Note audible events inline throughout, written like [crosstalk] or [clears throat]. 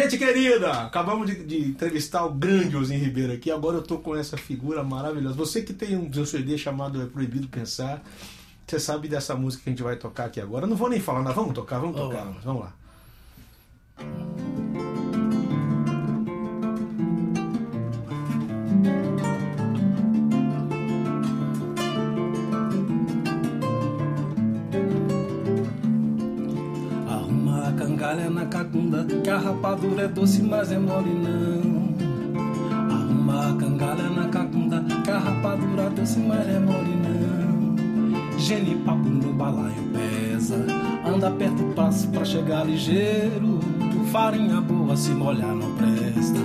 Gente querida, acabamos de, de entrevistar o grande Ozinho Ribeiro aqui. Agora eu tô com essa figura maravilhosa. Você que tem um CD chamado É Proibido Pensar, você sabe dessa música que a gente vai tocar aqui agora. Não vou nem falar, nada. vamos tocar, vamos tocar. Oh. Vamos lá. Arruma a cangalha na cacunda, que a rapadura é doce, mas é mole não. Arruma a cangalha na cacunda, que a rapadura é doce, mas é mole não. Genipapo no balaio pesa, anda perto o passo pra chegar ligeiro. Farinha boa se molhar não presta.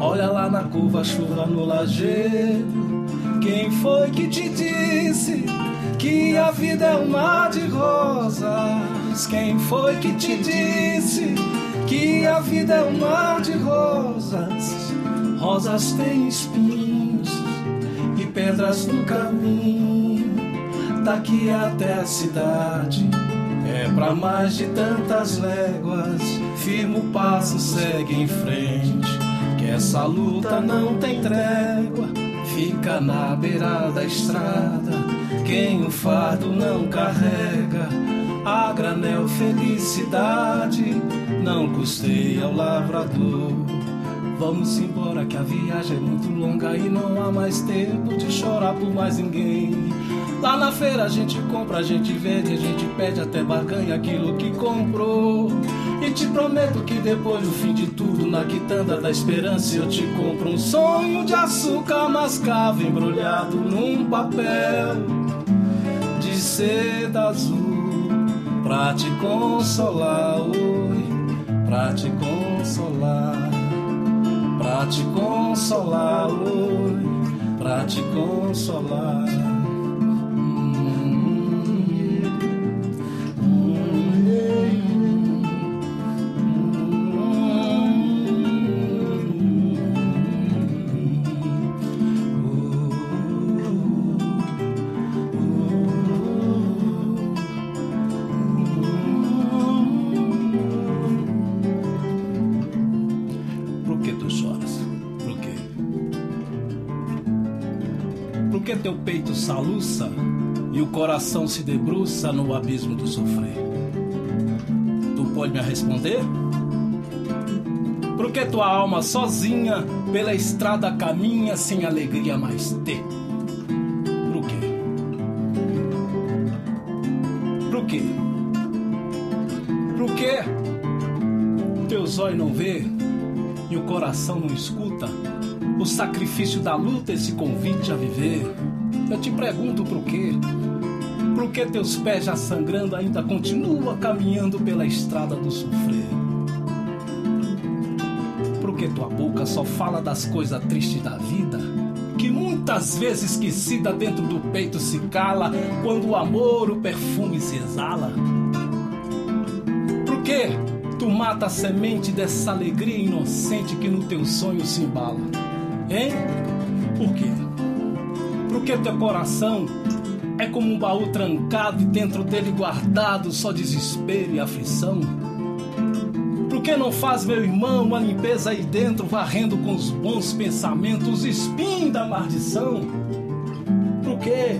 Olha lá na curva, chuva no lajeiro. Quem foi que te disse que a vida é um mar de rosas? Quem foi que te disse que a vida é um mar de rosas? Rosas têm espinhos e pedras no caminho. Daqui até a cidade é pra mais de tantas léguas. Firma o passo, segue em frente. Que essa luta não tem trégua. Fica na beira da estrada. Quem o fardo não carrega, a granel felicidade não custeia ao lavrador. Vamos embora que a viagem é muito longa e não há mais tempo de chorar por mais ninguém. Lá na feira a gente compra, a gente vende, a gente pede até barganha aquilo que comprou. E te prometo que depois do fim de tudo, na quitanda da esperança, eu te compro um sonho de açúcar mascavo embrulhado num papel de seda azul pra te consolar, oi, pra te consolar, pra te consolar, oi, pra te consolar. Coração se debruça no abismo do sofrer? Tu pode me responder? Por que tua alma sozinha pela estrada caminha sem alegria mais ter? Por quê? Por quê? Por quê? Teus olhos não vê e o coração não escuta o sacrifício da luta, esse convite a viver. Eu te pergunto por quê? Por que teus pés já sangrando ainda continua caminhando pela estrada do sofrer? Por que tua boca só fala das coisas tristes da vida? Que muitas vezes esquecida dentro do peito se cala quando o amor, o perfume se exala. Por que tu mata a semente dessa alegria inocente que no teu sonho se embala? Hein? Por quê? Porque teu coração é como um baú trancado e dentro dele guardado só desespero e aflição? Por que não faz, meu irmão, uma limpeza aí dentro, varrendo com os bons pensamentos os espinhos da maldição? Por quê?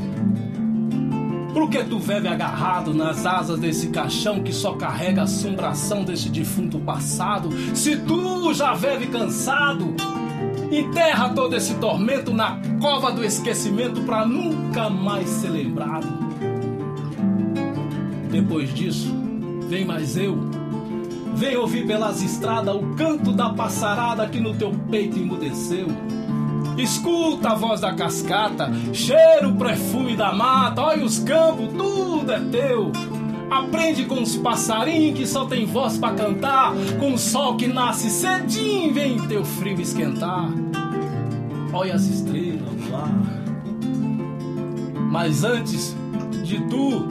Por que tu vive agarrado nas asas desse caixão que só carrega a assombração desse defunto passado? Se tu já vive cansado, enterra todo esse tormento na cova do esquecimento pra nunca mais ser lembrado. Depois disso, vem mais eu. Vem ouvir pelas estradas o canto da passarada que no teu peito emudeceu. Escuta a voz da cascata, cheira o perfume da mata, olha os campos, tudo é teu. Aprende com os passarinhos que só tem voz pra cantar, com o sol que nasce cedinho vem teu frio esquentar. Olha as estrelas lá. Mas antes de tu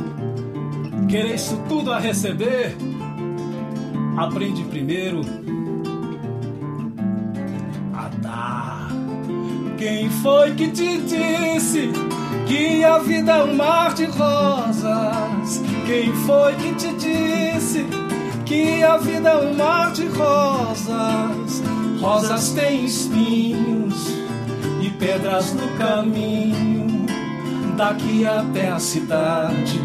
querer isso tudo a receber, aprende primeiro a dar. Quem foi que te disse que a vida é um mar de rosas? Quem foi que te disse que a vida é um mar de rosas. Rosas têm espinhos e pedras no caminho. Daqui até a cidade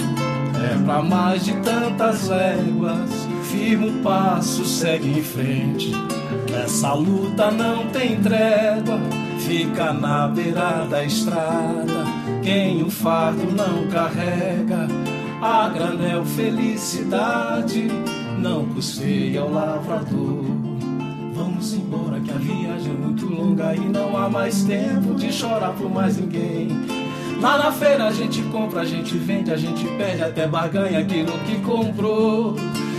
é pra mais de tantas léguas. Firma o passo, segue em frente. Essa luta não tem trégua. Fica na beira da estrada. Quem o fardo não carrega, a granel felicidade não custeia o lavrador. Vamos embora que a viagem é muito longa e não há mais tempo de chorar por mais ninguém. Lá na feira a gente compra, a gente vende, a gente perde até barganha aquilo que comprou.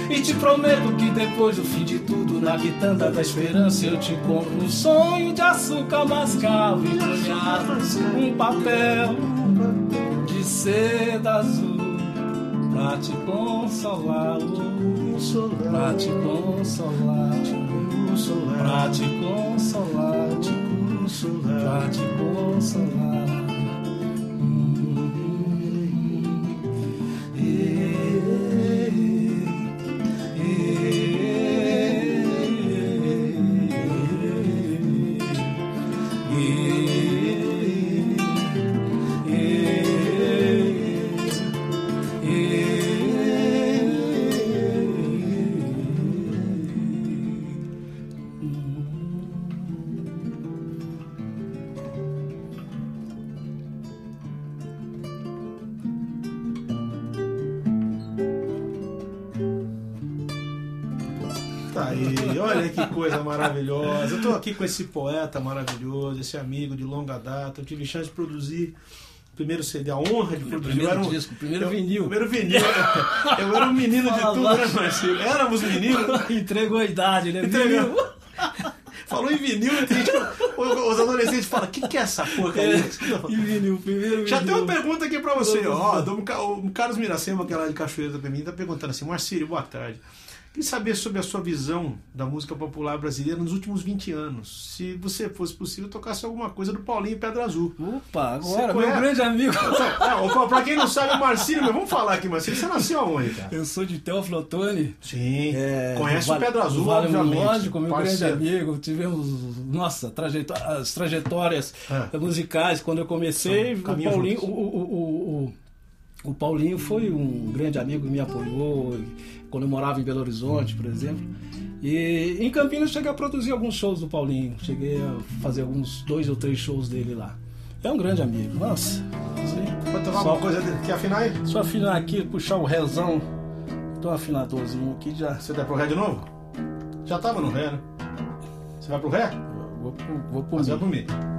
E te prometo que depois do fim de tudo, na quitanda da esperança, eu te compro um sonho de açúcar mascavo e um papel de seda azul pra te consolar, pra te consolar, pra te consolar, pra te consolar. Aqui com esse poeta maravilhoso, esse amigo de longa data. Eu tive chance de produzir o primeiro CD, a honra de produzir. primeiro um, disco, primeiro eu, vinil. Primeiro vinil. [laughs] Eu era um menino de tudo, né, Marcelo? Éramos meninos. [laughs] Entregou a idade, né? Entregou. [laughs] Falou em vinil, gente, os adolescentes falam: o que, que é essa porcaria? E vinil, primeiro Já tem uma pergunta aqui pra você, ó. O Carlos Miracema, que é lá de Cachoeira também, tá perguntando assim: Marcílio, boa tarde. Queria saber sobre a sua visão da música popular brasileira nos últimos 20 anos. Se você fosse possível, tocasse alguma coisa do Paulinho Pedra Azul. Opa, agora, meu grande amigo. [laughs] Opa, pra quem não sabe, o Marcílio, vamos falar aqui, Marcílio. Você nasceu aonde, cara? Eu sou de Teófilo Otoni. Sim. É, Conhece o Pedra Azul, vale obviamente. Lógico, meu Parceiro. grande amigo. Tivemos, nossa, trajetó as trajetórias É. musicais quando eu comecei. São O Paulinho, o, o, o, Paulinho foi um grande amigo me apoiou quando eu morava em Belo Horizonte, por exemplo. E em Campinas cheguei a produzir alguns shows do Paulinho. Cheguei a fazer alguns dois ou três shows dele lá. É um grande amigo. Nossa. Vai tocar Só- alguma coisa dele? Quer afinar aí? Só afinar aqui, puxar o rezão. Tô afinadorzinho aqui já. Você vai pro Ré de novo? Já tava no Ré, né? Você vai pro Ré? Vou, pro- vou pro Mas vai Mi. pro Mi.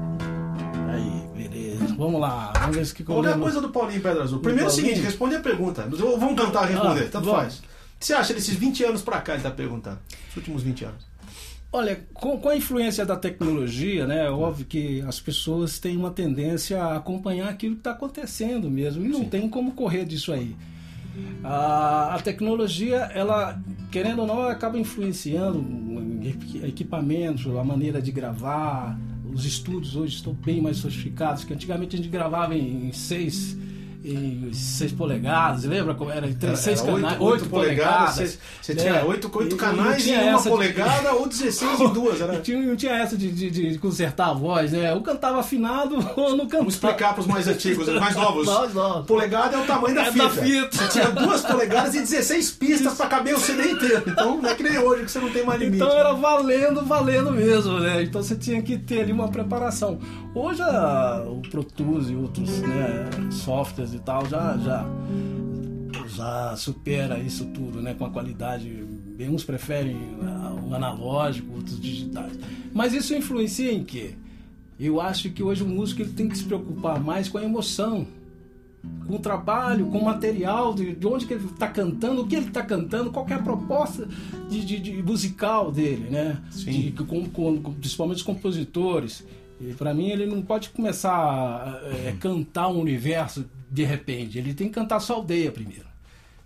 Aí, beleza. Vamos lá. Vamos ver se que eu Qualquer lembro. coisa do Paulinho Pedra Azul. Primeiro é o seguinte, responde a pergunta. Vamos cantar e responder, Ah, tanto vamos. faz. O que você acha desses 20 anos pra cá, ele tá perguntando? Os últimos 20 anos. Olha, com, com a influência da tecnologia, né? É óbvio que as pessoas têm uma tendência a acompanhar aquilo que está acontecendo mesmo. E não tem como correr disso aí. A, a tecnologia, ela, querendo ou não, acaba influenciando equi- equipamentos, a maneira de gravar. Os estúdios hoje estão bem mais sofisticados, que antigamente a gente gravava em seis, em seis polegadas, lembra como era? Em três, seis Era canais, oito- oito polegadas. Você, você né? tinha 8, E- e não canais tinha em uma essa de- polegada ou 16 em [laughs] duas. Era... e tinha, não tinha essa de, de- de consertar a voz, né? Ou cantava afinado [laughs] ou não cantava. Vamos explicar para os mais antigos, os mais novos. [laughs] Mais novos. Polegada é o tamanho da É fita. da fita. Você tinha duas polegadas e 16 pistas para caber o CD inteiro. Então não é que nem hoje que você não tem mais limite. Então era valendo, valendo mesmo, né? Então você tinha que ter ali uma preparação. Hoje a- o Pro Tools e outros né, softwares e tal já, já, já supera isso tudo, né? Com a qualidade. Bem, Uns preferem o analógico, outros digitais. Mas isso influencia em quê? Eu acho que hoje o músico ele tem que se preocupar mais com a emoção com o trabalho, com o material, de, de onde que ele está cantando, o que ele está cantando, qual é a proposta de, de- de musical dele, né? Sim. Com- com- principalmente os compositores. E para mim ele não pode começar a é, cantar um universo de repente. Ele tem que cantar sua aldeia primeiro.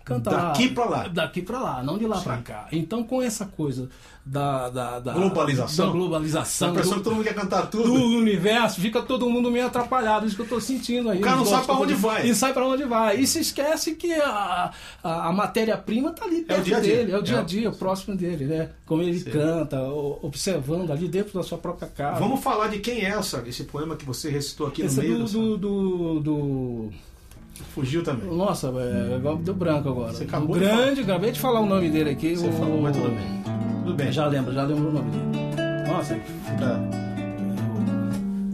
canta Daqui pra lá. Daqui pra lá, não de lá pra cá. Então, com essa coisa da, da, da Globalização. da globalização, A pessoa do, que todo mundo quer cantar tudo. do universo, fica todo mundo meio atrapalhado. Isso que eu tô sentindo aí. O cara não sabe pra gostos onde vai. E sai pra onde vai. E se esquece que a, a, a matéria-prima tá ali perto dia a dia. dele, é o dia a É. dia, próximo dele, né? Como ele canta, o- observando ali dentro da sua própria casa. Vamos falar de quem é essa, esse poema que você recitou aqui Esse no é meio. do, do, do, do- Fugiu também. Nossa, é, deu branco agora. Você acabou o de grande, acabei de falar o nome dele aqui. Você o... falou, mas tudo bem. Tudo bem. Já lembro, já lembro o nome dele. Nossa, Tá.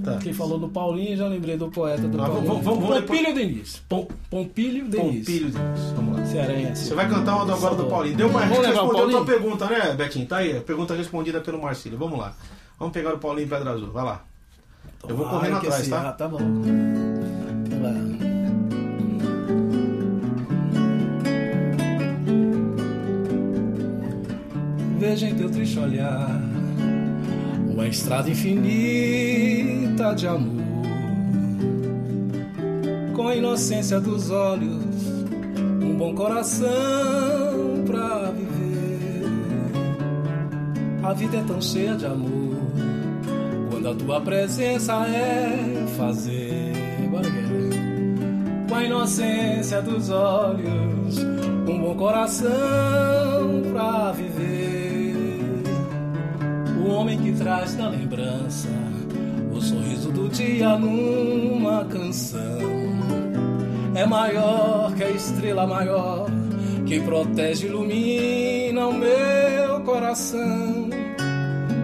Tá. quem falou do Paulinho, já lembrei do poeta do Ah, Paulinho. vamos- vamos- vamos Pompílio Denis. Pom, Pompílio Denis. Pompílio Denis. Vamos lá. Cearense. Você vai cantar uma do agora do. Paulinho. Deu pra Vamos levar o responder a tua Paulinho? pergunta, né, Betinho? Tá aí. Pergunta respondida pelo Marcílio. Vamos lá. Vamos pegar o Paulinho Pedra Azul. Vai lá. Eu vou correndo Ai, que atrás, tá? Ah, tá bom. Veja em teu triste olhar uma estrada infinita de amor, com a inocência dos olhos, um bom coração pra viver. A vida é tão cheia de amor quando a tua presença é fazer. Com a inocência dos olhos, um bom coração pra viver. O homem que traz na lembrança o sorriso do dia numa canção é maior que a estrela maior que protege e ilumina o meu coração.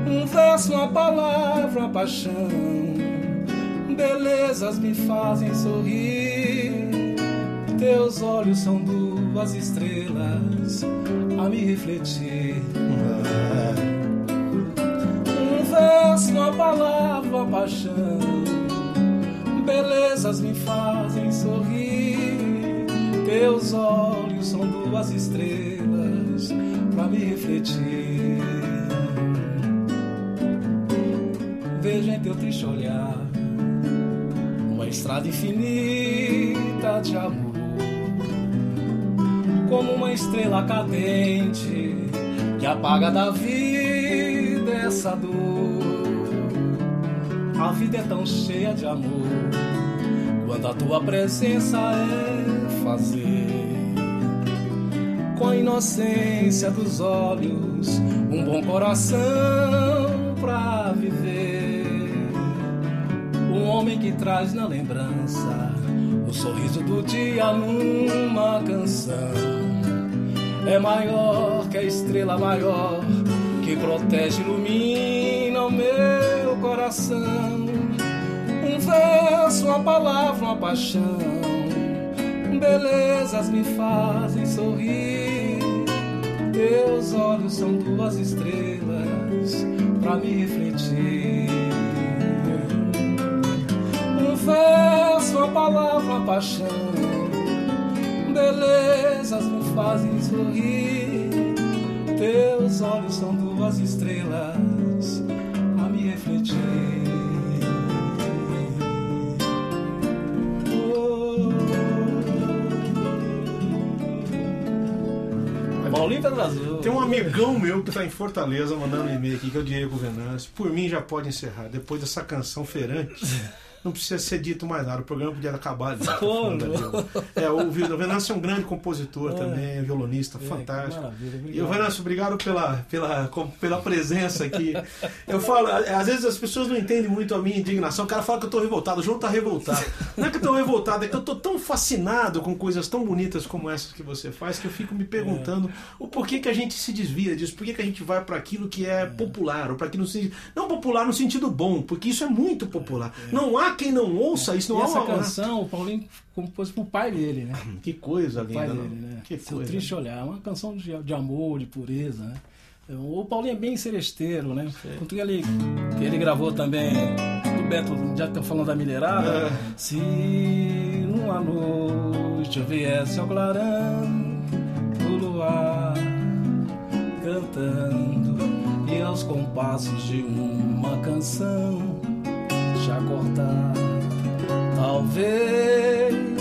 Um verso, uma palavra, uma paixão, belezas me fazem sorrir. Teus olhos são duas estrelas a me refletir. Uma palavra, paixão, belezas me fazem sorrir. Teus olhos são duas estrelas pra me refletir. Vejo em teu triste olhar uma estrada infinita de amor, como uma estrela cadente que apaga da vida essa dor. A vida é tão cheia de amor quando a tua presença é fazer. Com a inocência dos olhos, um bom coração pra viver. Um homem que traz na lembrança o sorriso do dia numa canção. É maior que a estrela maior que protege ilumina o meu coração. Verso, uma palavra, uma paixão. Belezas me fazem sorrir. Teus olhos são duas estrelas pra me refletir. Um verso, uma palavra, uma paixão. Belezas me fazem sorrir. Teus olhos são duas estrelas a me refletir. Azul. Tem um amigão meu que tá em Fortaleza mandando um e-mail aqui, que é o Diego Venâncio. Por mim já pode encerrar. Depois dessa canção ferante, não precisa ser dito mais nada. O programa podia acabar ali. Diego. É, o Venâncio é um grande compositor também, violonista, É, fantástico. E o Venâncio, obrigado pela, pela, pela presença aqui. Eu falo, às vezes as pessoas não entendem muito a minha indignação. O cara fala que eu tô revoltado, o João tá revoltado. Não é que eu tô revoltado, é que eu tô tão fascinado com coisas tão bonitas como essas que você faz que eu fico me perguntando o porquê que a gente se desvia disso, por que a gente vai para aquilo que é popular, ou para aquilo não popular no sentido bom, porque isso é muito popular. Não há quem não ouça isso, não E há essa uma canção, o Paulinho compôs pro pai dele, né? [laughs] Que coisa O pai linda, dele, né? Que Seu coisa. triste olhar, é uma canção de, de amor, de pureza, né? O Paulinho é bem seresteiro, né? Tanto que ele, que ele gravou também do Beto, já que tá falando da minerada. É. Se numa noite eu viesse ao clarão do luar cantando e aos compassos de uma canção acordar. Talvez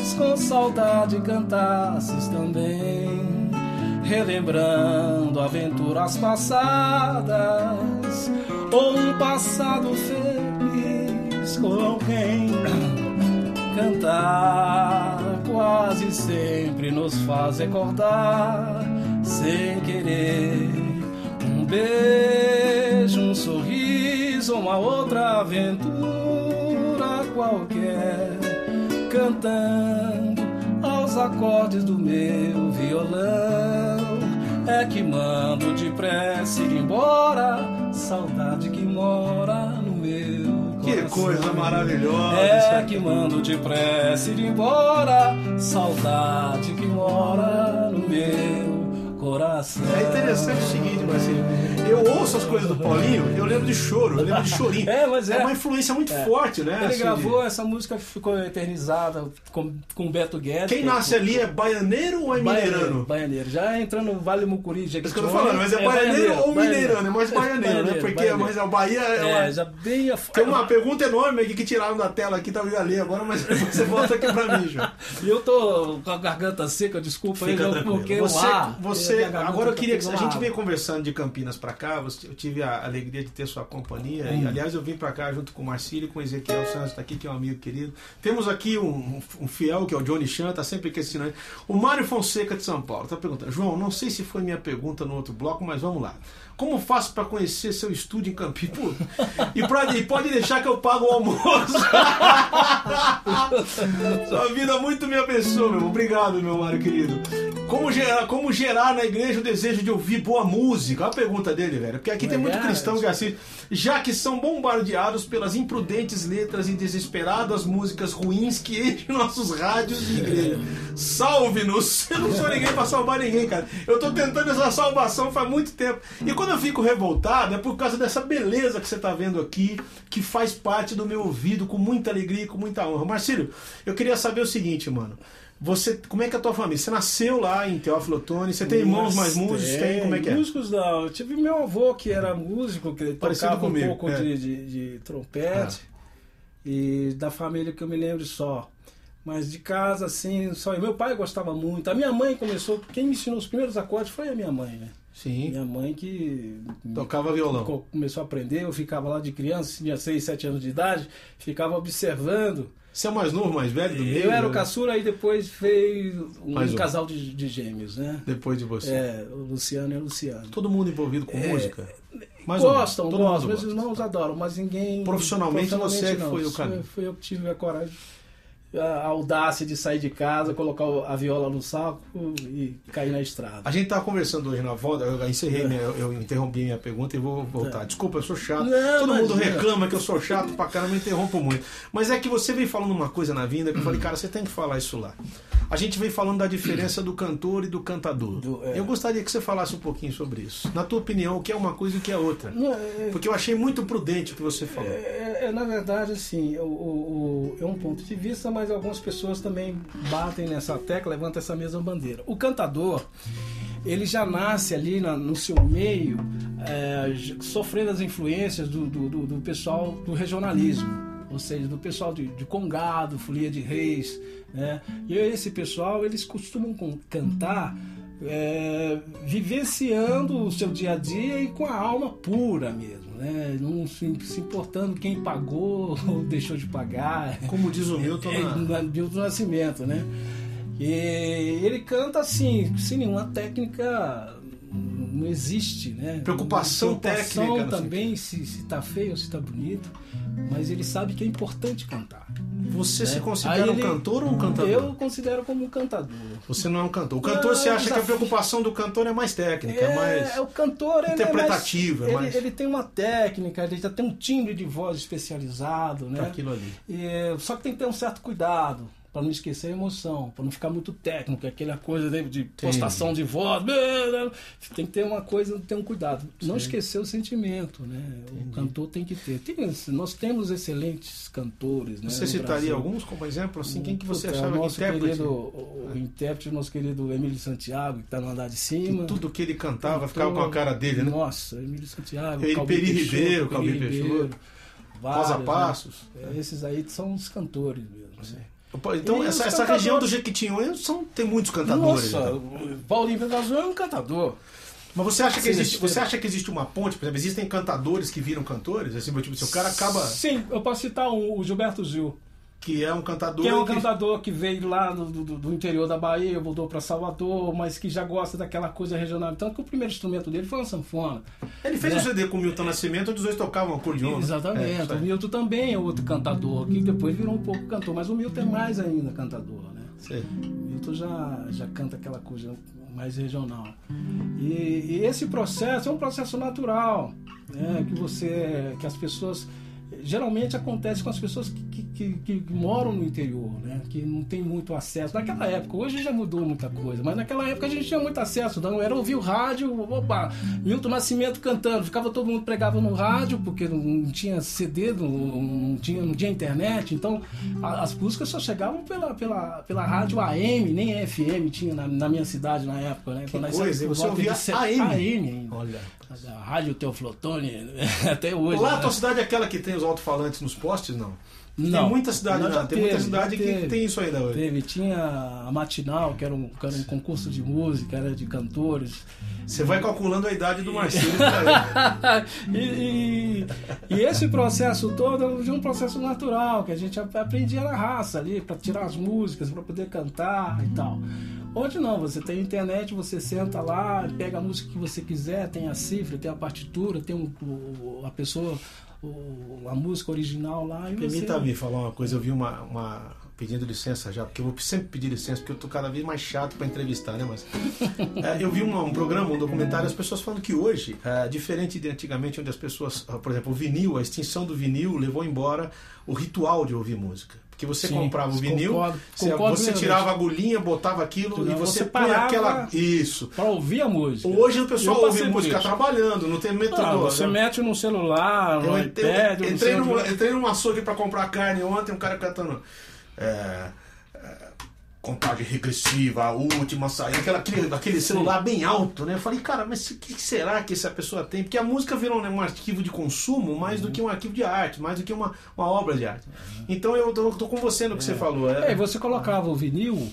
Talvez com saudade cantasses também, relembrando aventuras passadas ou um passado feliz com alguém. [clears throat] Cantar quase sempre nos faz recordar, sem querer, um beijo, um sorriso, uma outra aventura qualquer, cantando aos acordes do meu violão. É que mando depressa ir embora, saudade que mora no meu Que coisa maravilhosa! É que mando depressa ir embora, saudade que mora no meu É interessante o seguinte, Marcelo. Eu ouço as coisas do Paulinho, eu lembro de choro, eu lembro de chorinho. [laughs] É, mas é. uma influência muito forte, né? Ele assim, gravou de- essa música que ficou eternizada com, com Beto Guedes. Quem que- nasce ali é baianeiro ou é Baianeiro, mineirano? baianeiro. Já entrando no Vale Mucuri, É isso que eu tô falando, mas é, baianeiro ou mineirano? É mais baianeiro, né? Porque é mais a Bahia é, É, já bem a... Tem uma pergunta enorme aqui que tiraram da tela aqui, tá ali agora, mas [laughs] você volta aqui pra mim, João. E eu tô com a garganta seca, desculpa aí, Fica tranquilo. porque você, o ar... você agora eu tá queria que a gente veio conversando de Campinas pra cá. você- Eu tive a alegria de ter sua companhia. E, aliás, eu vim pra cá junto com o Marcílio e com o Ezequiel Santos, tá aqui, que é um amigo querido. Temos aqui um, um fiel, que é o Johnny Chan, tá sempre aqui assistindo. O Mário Fonseca de São Paulo tá perguntando: João, não sei se foi minha pergunta no outro bloco, mas vamos lá. Como faço pra conhecer seu estúdio em Campinas? E, pra- e pode deixar que eu pago o almoço. [laughs] Sua vida muito me abençoa, meu. Obrigado, meu Mário querido. Como gerar, como gerar na igreja o desejo de ouvir boa música? Olha a pergunta dele, velho. Porque aqui tem muito cristão que assiste. Já que são bombardeados pelas imprudentes letras e desesperadas músicas ruins que enchem nossos rádios de igreja. Salve-nos! [laughs] Eu não sou ninguém pra salvar ninguém, cara. Eu tô tentando essa salvação faz muito tempo. E quando eu fico revoltado é por causa dessa beleza que você tá vendo aqui, que faz parte do meu ouvido com muita alegria e com muita honra. Marcílio, eu queria saber o seguinte, mano. Você, como é que é a tua família? Você nasceu lá em Teófilo Otoni? Você tem irmãos mais músicos? Tem, como é que é? Músicos não. Eu tive meu avô que era músico, que ele Parecido tocava comigo, um pouco é. de, de, de trompete. E da família que eu me lembro só. Mas de casa, assim, só. Meu pai gostava muito. A minha mãe começou. Quem me ensinou os primeiros acordes foi a minha mãe, né? Sim. Minha mãe que Tocava violão. co- começou a aprender. Eu ficava lá de criança, tinha 6, 7 anos de idade, ficava observando. Você é o mais novo, mais velho do meio? Eu era o né? caçula e depois veio um um. casal de, de gêmeos, né? Depois de você. É, o Luciano e a Luciana. Todo mundo envolvido com É, música? Mais. Gostam, gostam. Meus irmãos adoram, mas ninguém. Profissionalmente você não. foi o caminho. Foi eu que tive a coragem, a audácia de sair de casa, colocar a viola no saco e cair na estrada. A gente tava conversando hoje na volta, eu encerrei, minha, eu interrompi minha pergunta e vou voltar. Desculpa, eu sou chato. Não, Todo mundo reclama que eu sou chato pra caramba, eu interrompo muito. Mas é que você veio falando uma coisa na vinda que eu falei, cara, você tem que falar isso lá. A gente veio falando da diferença do cantor e do cantador. Do- é. Eu gostaria que você falasse um pouquinho sobre isso. Na tua opinião, o que é uma coisa e o que é outra? Não, é- Porque eu achei muito prudente o que você falou. É, é, na verdade, assim, o, o- o- é um ponto de vista, mas algumas pessoas também batem nessa tecla, levantam essa mesma bandeira. O cantador, ele já nasce ali na- no seu meio, é, sofrendo as influências do, do- do- do pessoal do regionalismo, ou seja, do pessoal de, de Congado, Folia de Reis, né? E esse pessoal, eles costumam cantar é, vivenciando o seu dia a dia e com a alma pura mesmo, né? Não se, se importando quem pagou [laughs] ou deixou de pagar. Como diz o Milton, É, na- na- Milton Nascimento, né? E ele canta assim, sem nenhuma técnica, não existe, né? Preocupação Preocupação técnica, também, se, se tá feio ou se tá bonito, mas ele sabe que é importante cantar. Você se né? considera Aí um ele- cantor ou um cantador? Eu considero como um cantador. Você não é um cantor. O cantor, Não, você acha que a preocupação do cantor é mais técnica, é, mais. o cantor ele interpretativo, é é mais, mais- ele, ele tem uma técnica, ele já tem um timbre de voz especializado, né? pra aquilo ali. E, só que tem que ter um certo cuidado para não esquecer a emoção, para não ficar muito técnico, aquela coisa de, de postação de voz. Tem que ter uma coisa, ter um cuidado. Não esquecer o sentimento, né? O cantor tem que ter. Tem- nós temos excelentes cantores, né? Você citaria alguns como exemplo? Assim, quem que você Puta, achava o nosso intérprete? Querido, o, o intérprete, nosso querido Emílio Santiago, que está no andar de cima. Tudo que ele cantava Cantor- ficava com a cara dele, né? Nossa, Emílio Santiago, Ele, Calbi Peri Peixoto, Ribeiro, Calbi Ribeiro, Peixoto, vários, Rosa né? Passos. É, Esses aí são os cantores mesmo. né? Então, E essa, essa região do Jequitinhonha são, tem muitos cantadores. Nossa, o Paulinho Pedrazul é um cantador. Mas você acha, que existe, você acha que existe uma ponte? Por exemplo, existem cantadores que viram cantores? Assim, tipo, se o cara acaba. Sim, eu posso citar o Gilberto Gil. Que é um cantador. Que é um que- cantador que veio lá do, do- do interior da Bahia, voltou para Salvador, mas que já gosta daquela coisa regional. Tanto que o primeiro instrumento dele foi uma sanfona. Ele fez É. um CD com o Milton Nascimento, onde os dois tocavam acordeon. né? Exatamente. É, o. Milton também é outro cantador, que depois virou um pouco cantor, mas o Milton é mais ainda cantador, né? Sei. O Milton já, já canta aquela coisa mais regional. E, e esse processo é um processo natural, né? que você, que as pessoas geralmente acontece com as pessoas que, que, que- que moram no interior, né? que não tem muito acesso. Naquela época, hoje já mudou muita coisa, mas naquela época a gente tinha muito acesso. Não era ouvir o rádio, opa, Milton Nascimento cantando, ficava todo mundo pregava no rádio, porque não, tinha CD, não, não tinha, não tinha internet, então a- as músicas só chegavam pela, pela, pela rádio AM, nem FM tinha na, na minha cidade na época, né? Que Quando coisa, por você ouvia AM? AM ainda. Olha. A Rádio Teoflotone, [laughs] até hoje. Lá a né? tua cidade é aquela que tem os alto-falantes nos postes, não? Não. Tem muita cidade, Não, já tem muita teve, cidade já que teve. tem isso ainda hoje. Teve, tinha a Matinal, que era, um, que era um concurso de música, era de cantores. Você vai calculando a idade do Marcelo. ele. [laughs] e, e- e esse processo todo é um processo natural, que a gente ap- aprendia na raça ali, para tirar as músicas, para poder cantar e tal. Hoje não, você tem internet, você senta lá, pega a música que você quiser, tem a cifra, tem a partitura, tem um- a pessoa, o- a música original lá. E você... Permita-me falar uma coisa, eu vi uma, uma- pedindo licença já, porque eu vou sempre pedir licença, porque eu tô cada vez mais chato para entrevistar, né, mas [laughs] é, eu vi uma- um programa, um documentário, as pessoas falando que hoje, é, diferente de antigamente, onde as pessoas, ah, por exemplo, o vinil, a extinção do vinil levou embora o ritual de ouvir música. Porque você Sim, comprava o vinil, concordo, você, concordo você tirava a agulhinha, botava aquilo e você, Você põe aquela. Isso. Para ouvir a música. Hoje o pessoal ouve música isso. trabalhando, não tem metrô. Ah, você né? mete no celular, no Eu iPad, eu entrei, num, entrei num açougue pra comprar carne ontem, um cara cantando. É, contagem regressiva, a última saída, aquela, aquele, aquele celular bem alto, né? Eu falei, cara, mas o que será que essa pessoa tem? Porque a música virou né, um arquivo de consumo mais do que um arquivo de arte, mais do que uma, uma obra de arte. Então eu tô, tô com você no que você falou. É, É, e você colocava o vinil,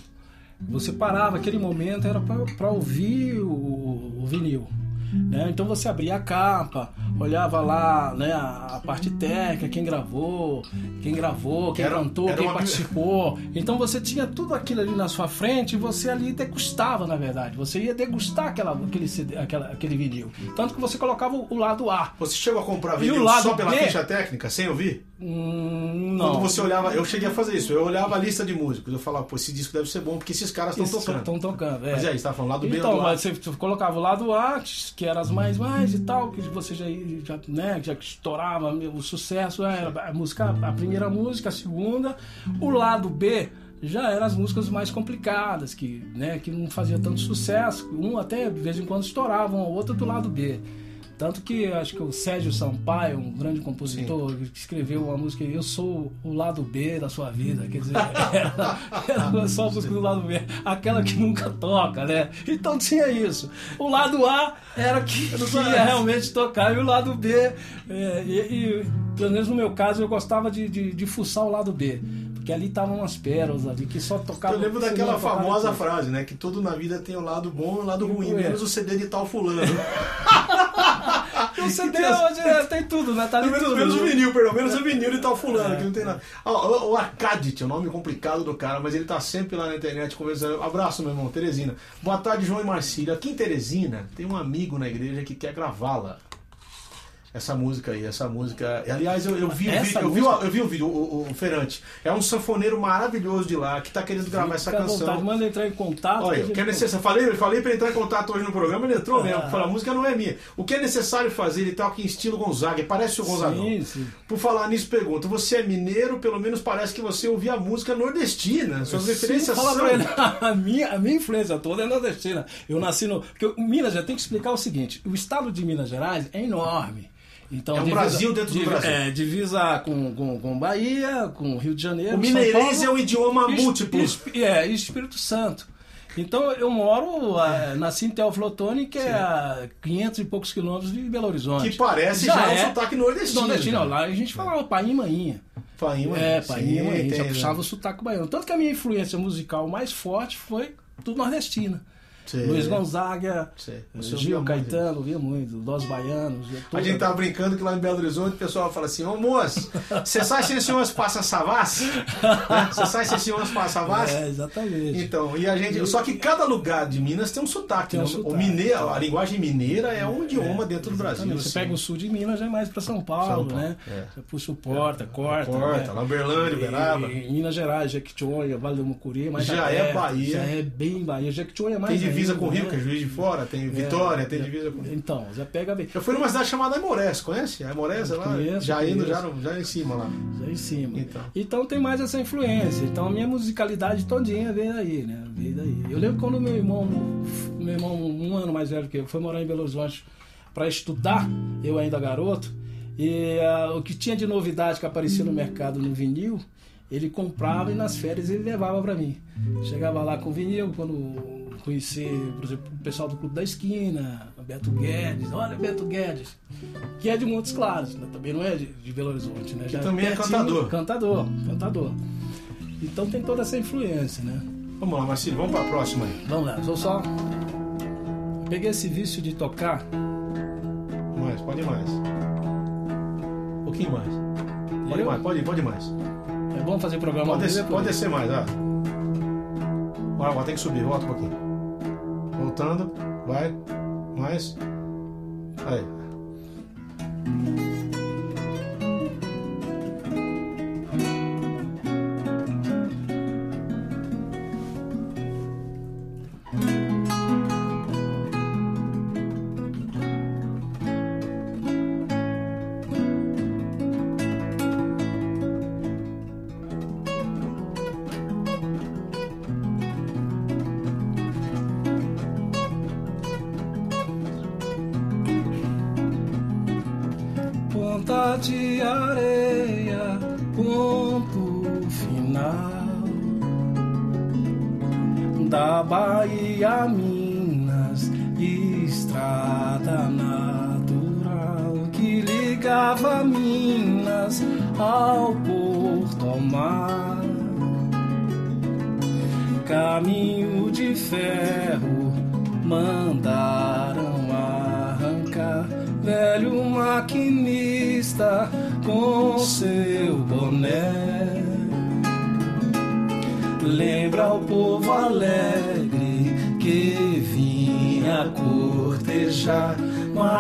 você parava, aquele momento era para ouvir o, o vinil. Né? Então você abria a capa, olhava lá né, a, parte técnica, quem gravou, quem gravou, quem Era- cantou, era quem uma- participou. Então você tinha tudo aquilo ali na sua frente e você ali degustava, na verdade. Você ia degustar aquela, aquele, aquela, aquele vinil. Tanto que você colocava o, lado A. Você chegou a comprar vinil só pela B? ficha técnica, sem ouvir? Hum, não. Quando você olhava, eu cheguei a fazer isso, eu olhava a lista de músicos, eu falava, pô, esse disco deve ser bom, porque esses caras estão tocando. Estão tocando, é. Mas aí, você tá falando lá do B Então, mas você colocava o lado A, que eram as mais mais e tal, que você já, já, né, já estourava o sucesso, era a música, a primeira música, a segunda. O lado B já eram as músicas mais complicadas, que, né, que não fazia tanto sucesso. Um até de vez em quando estourava, um ou outro do lado B. Tanto que acho que o Sérgio Sampaio, um grande compositor, que escreveu uma música Eu sou o lado B da sua vida. Quer dizer, [laughs] [laughs] era, era só a música do lado B, aquela que nunca toca, né? Então tinha isso. O lado A era que, que ia realmente tocar, e o lado B, é, e, e, pelo menos no meu caso, eu gostava de, de, de fuçar o lado B. Porque ali estavam umas pérolas ali que só tocavam. Eu lembro que daquela famosa frase, né? Que tudo na vida tem o lado bom e o lado ruim, menos o CD de tal fulano. [laughs] O [laughs] CD hoje é, tem tudo, né? Tá menos, tudo. menos o né? vinil, pelo menos o vinil de tal fulano, que não tem nada. Ó, O, o Arcadit, é o nome complicado do cara, mas ele tá sempre lá na internet conversando. Abraço, meu irmão, Teresina. Boa tarde, João e Marcílio. Aqui em Teresina tem um amigo na igreja que quer gravá-la. Essa música aí, essa música. Aliás, eu, eu vi o Essa vídeo, eu vi, o- eu vi o vídeo, o, o Ferante. É um sanfoneiro maravilhoso de lá que tá querendo gravar essa Fica à canção. vontade, manda entrar em contato. Olha, o que é necessário. Falei, falei para entrar em contato hoje no programa, ele entrou Ah. mesmo. Falou, a música não é minha. O que é necessário fazer? Ele toca em estilo Gonzaga, parece o. Sim, sim. Por falar nisso, pergunta: você é mineiro? Pelo menos parece que você ouvia a música nordestina. Suas referências Sim, fala são. pra ele, [laughs] a minha, a minha influência toda é nordestina. Eu nasci no. Porque Minas já tem que explicar o seguinte: o estado de Minas Gerais é enorme. Então, É um Brasil dentro do Brasil. É, divisa com, com, com Bahia, com Rio de Janeiro. O mineirês é um idioma e- múltiplo. e- É, e Espírito Santo. Então eu moro, uh, nasci em Teoflotone, que Sim. é a 500 e poucos quilômetros de Belo Horizonte. Que parece já, já é um sotaque nordestino. Nordestino, lá a gente falava paim maninha. Paim maninha. É, paim maninha, já puxava né? o sotaque baiano. Tanto que a minha influência musical mais forte foi do nordestina. Sim. Luiz Gonzaga, Gil Caetano, via muito, Los Baianos. A gente tava brincando que lá em Belo Horizonte o pessoal fala assim: Ô moço, você sabe se esse ônibus passa Savassi? Você sabe se esse ônibus passa Savassi? É, exatamente. Então, e a gente. Só que cada lugar de Minas tem um sotaque. Tem um né? sotaque. O mineiro, a linguagem mineira é um idioma é, dentro do Brasil. Você assim. pega o sul de Minas, já é mais para São Paulo, São Paulo, né? É. Você puxa o Porta, corta. Corta, né? Lamberlândia, Uberaba. Em Minas Gerais, Jequitinhonha, Vale do Mucuri, mas já, é, Bahia. Já é bem Bahia. Jequitinhonha é mais. Tem divisa com o Rio, né? que é Juiz de Fora, tem é, Vitória, tem divisa com. Então, já pega bem. Eu fui numa cidade chamada Aimorés, conhece? Aimorés é lá, conheço, já indo, já, já em cima lá. Já em cima. Então. então tem mais essa influência. Então a minha musicalidade todinha veio daí, né? Veio daí. Eu lembro quando meu irmão, meu irmão um ano mais velho que eu, foi morar em Belo Horizonte para estudar, eu ainda garoto, e uh, o que tinha de novidade que aparecia no mercado no vinil, ele comprava e nas férias ele levava para mim. Chegava lá com vinil, quando conhecer, por exemplo, o pessoal do Clube da Esquina, Beto Guedes, olha Beto Guedes, que é de Montes Claros, né? também não é de, de, Belo Horizonte, né? Já também é cantador. Cantador, cantador. Então tem toda essa influência, né? Vamos lá, Marcelo, vamos para a próxima aí. Vamos lá, sou só. Peguei esse vício de tocar. Mais, pode mais. Um pouquinho mais. Pode ir mais, pode pode mais. É bom fazer programa Pode, descer, pode descer mais, ah. Agora tem que subir, volta um pouquinho. Voltando, vai, mais. Aí. De areia, ponto final. Da Bahia, Minas, estrada natural que ligava Minas ao Porto ao mar, caminho de ferro mandaram arrancar velho Maca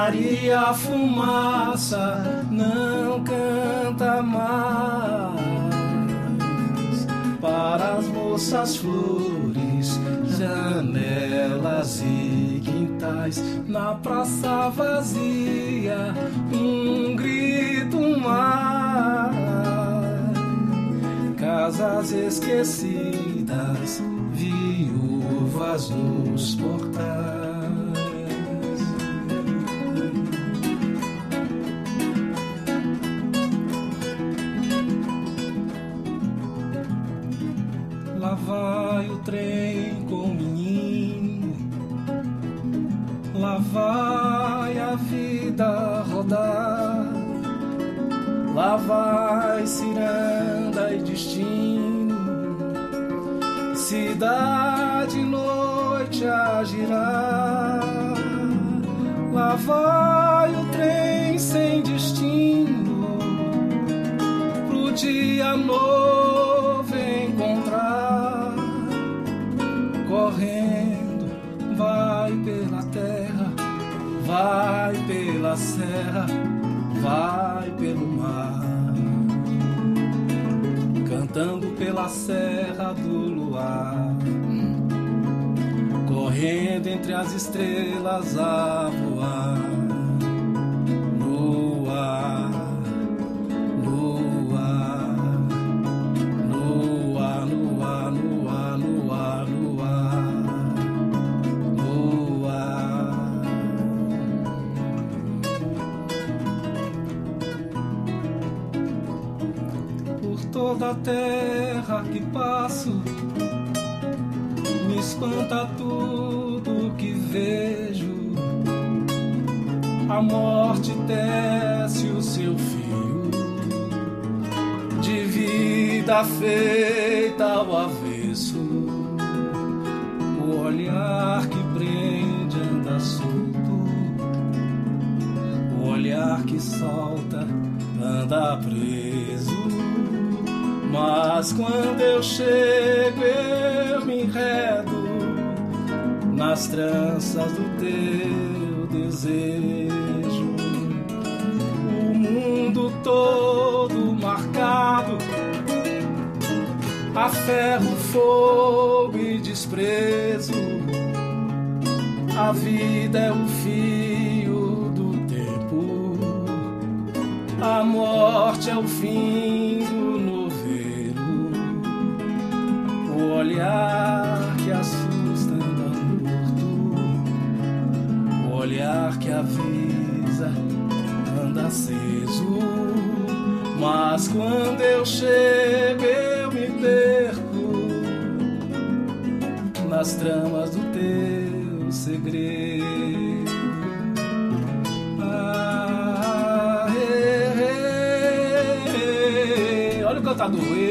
Maria fumaça não canta mais. Para as moças flores, janelas e quintais na praça vazia um casas esquecidas viúvas nos portais. Trem com o menino, lá vai a vida rodar, lá vai ciranda e destino, cidade noite a girar, lá vai o trem sem destino, pro dia novo encontrar. Correndo, vai pela terra, vai pela serra, vai pelo cantando pela serra do luar, correndo entre as estrelas a voar a terra que passo, me espanta tudo que vejo. A morte tece o seu fio de vida feita ao avesso. O olhar que prende anda solto. O olhar que solta anda. Mas quando eu chego, eu me enredo nas tranças do teu desejo. O mundo todo marcado a ferro, fogo e desprezo. A vida é o fio do tempo, a morte é o fim olhar que assusta anda morto, o olhar que avisa anda aceso. Mas quando eu chego, eu me perco nas tramas do teu segredo. Ah, eh, eh, eh. Olha o cantador.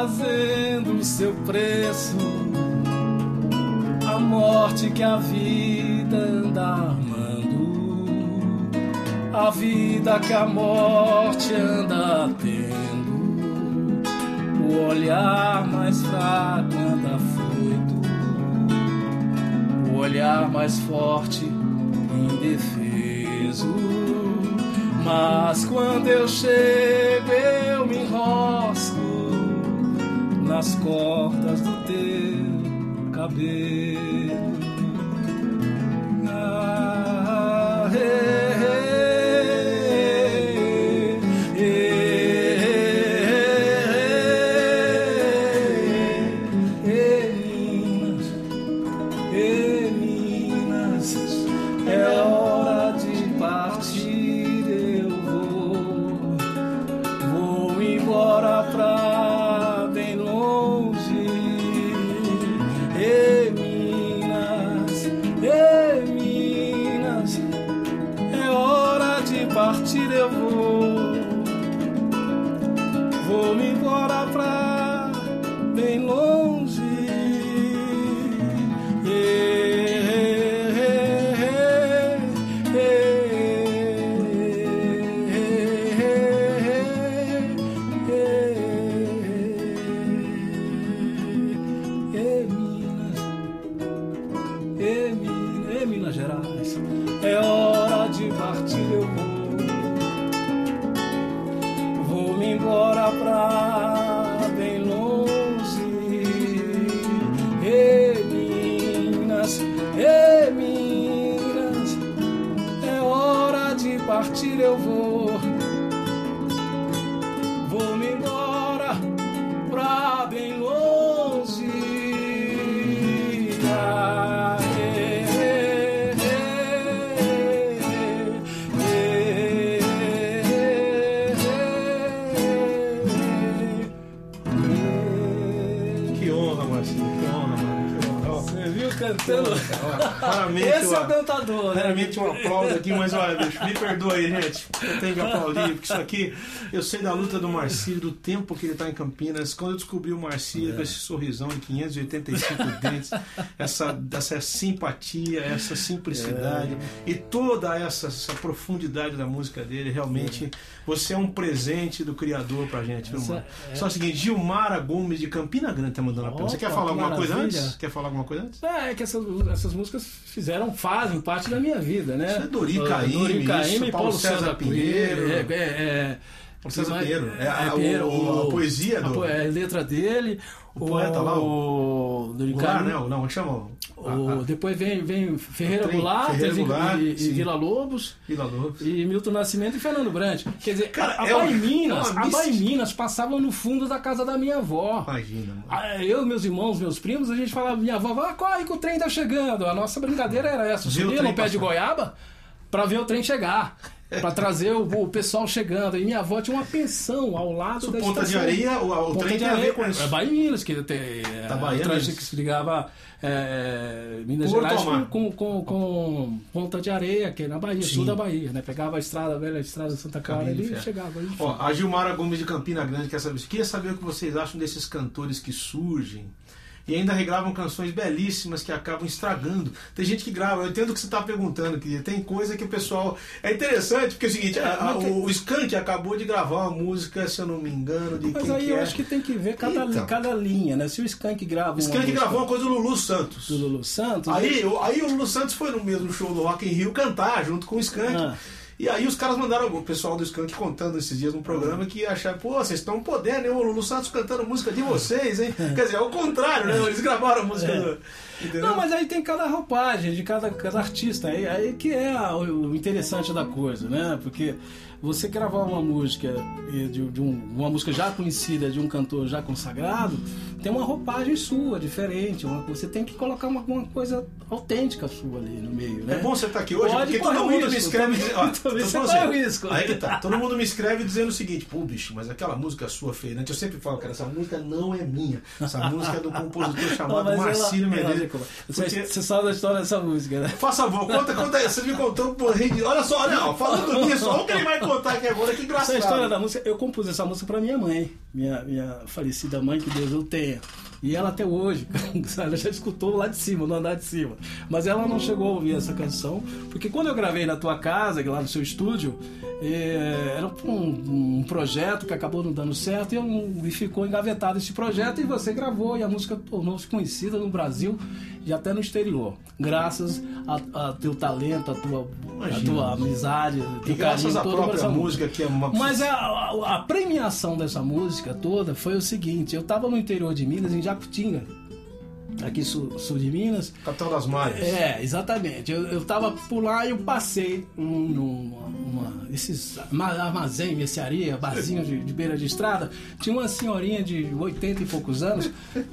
Fazendo seu preço, a morte que a vida anda armando, a vida que a morte anda tendo, o olhar mais fraco anda foito, o olhar mais forte indefeso. Mas quando eu chego, eu me enrosco nas cordas do teu cabelo. Ah, eh, pra Raramente É cantador, né? Raramente eu aplaudo aqui, mas olha, bicho, me perdoa aí, gente. Eu tenho que aplaudir, porque isso aqui, eu sei da luta do Marcílio, do tempo que ele tá em Campinas. Quando eu descobri o Marcílio com esse sorrisão de 585 [laughs] dentes, essa, essa simpatia, essa simplicidade e toda essa, essa profundidade da música dele, realmente, você é um presente do Criador pra gente, viu, mano? é. Só o seguinte, Gilmara Gomes de Campina Grande tá mandando a pergunta. Você quer falar que alguma coisa maravilha. antes? Quer falar alguma coisa antes? É, que essas, essas músicas fizeram, fazem parte da minha vida, né? Isso é Dori Ah, Caymmi, Dori Caymmi, isso, Paulo, Paulo César, César Pinheiro. Pinheiro. É, é, é, Paulo César Pinheiro. É, a- Pinheiro, o- a poesia do- a é, a letra dele. O poeta lá, o... Dori Goulart, né? Não, como chama? O- depois vem, vem Ferreira O Goulart, Ferreira Goulart, e, e. Vila Lobos. Vila Lobos. E Milton Nascimento e Fernando Brant. Quer dizer, Cara, a, é Bahia Minas, é a mística. Minas passava no fundo da casa da minha avó. Imagina, mano. Ah, Eu, meus irmãos, meus primos, a gente falava, minha avó, vai, corre que o trem tá chegando. A nossa brincadeira era essa. O Subia no pé de goiaba pra ver o trem chegar. [laughs] Pra trazer o, o pessoal chegando. E minha avó tinha uma pensão ao lado Isso, da Ponta de estação. Areia, o, o Ponta trem de Areia, com isso. É Bahia Minas, que tem Da a Bahia que se ligava é, Minas Porto Gerais com, com, com, com Ponta de Areia, que é na Bahia, Sim. sul da Bahia, né? Pegava a estrada, a velha estrada de Santa Clara de ali e chegava. Ó, a Gilmara Gomes de Campina Grande quer saber. Queria saber o que vocês acham desses cantores que surgem e ainda regravam canções belíssimas que acabam estragando. Tem gente que grava, eu entendo o que você está perguntando, que tem coisa que o pessoal. É interessante, porque é o seguinte, a- a- tem- o, o Skank acabou de gravar uma música, se eu não me engano, de Mas quem aí que eu é. acho que tem que ver cada, Então. cada linha, né? Se o Skank grava. uma Skank música gravou uma coisa do Lulu Santos. do Lulu Santos. Aí, o- aí o Lulu Santos foi no mesmo show do Rock in Rio cantar junto com o Skank. Ah. E aí os caras mandaram o pessoal do Skank contando esses dias num programa que acharam, pô, vocês estão podendo, hein? O Lulu Santos cantando música de vocês, hein? Quer dizer, é o contrário, né? Eles gravaram a música do. Entendeu? Não, mas aí tem cada roupagem de cada, cada artista. Aí, aí que é a- o interessante da coisa, né? Porque você gravar uma música eh, de, de um- uma música já conhecida de um cantor já consagrado tem uma roupagem sua diferente. uma- você tem que colocar uma, uma coisa autêntica sua ali no meio, né? É bom você estar aqui hoje, Pode porque [laughs] todo mundo risco, me escreve. também- ó, também você corre o risco. Aí que tá. Todo mundo me escreve dizendo o seguinte: pô, bicho, mas aquela música sua, feirante, eu sempre falo, cara, essa música não é minha. Essa [laughs] música é do compositor chamado Não, Marcílio Medeiros. Você, Porque- você sabe da história dessa música, né? Faça favor, conta, conta aí. Você me contou, rede- olha só, olha, falando nisso, olha o que ele vai contar aqui agora, que engraçado. Essa história da música, eu compus essa música pra minha mãe, minha, minha falecida mãe, que Deus eu tenha. E ela até hoje, [laughs] ela já escutou lá de cima, no andar de cima. Mas ela não chegou a ouvir essa canção, porque quando eu gravei na tua casa, lá no seu estúdio, eh, era um, um projeto que acabou não dando certo e, eu, e ficou engavetado esse projeto e você gravou e a música tornou-se conhecida no Brasil e até no exterior. Graças a, a teu talento, a tua, a Imagina. tua amizade, E teu graças carinho à própria música, que é uma. mas a, a- a premiação dessa música toda foi o seguinte: eu tava no interior de Minas, em Jacutinga, aqui sul, sul de Minas. Capital das Mares. É, exatamente. Eu, eu tava por lá e eu passei num, numa, uma- esses ma- armazém, mercearia, barzinho de, de beira de estrada. Tinha uma senhorinha de 80 e poucos anos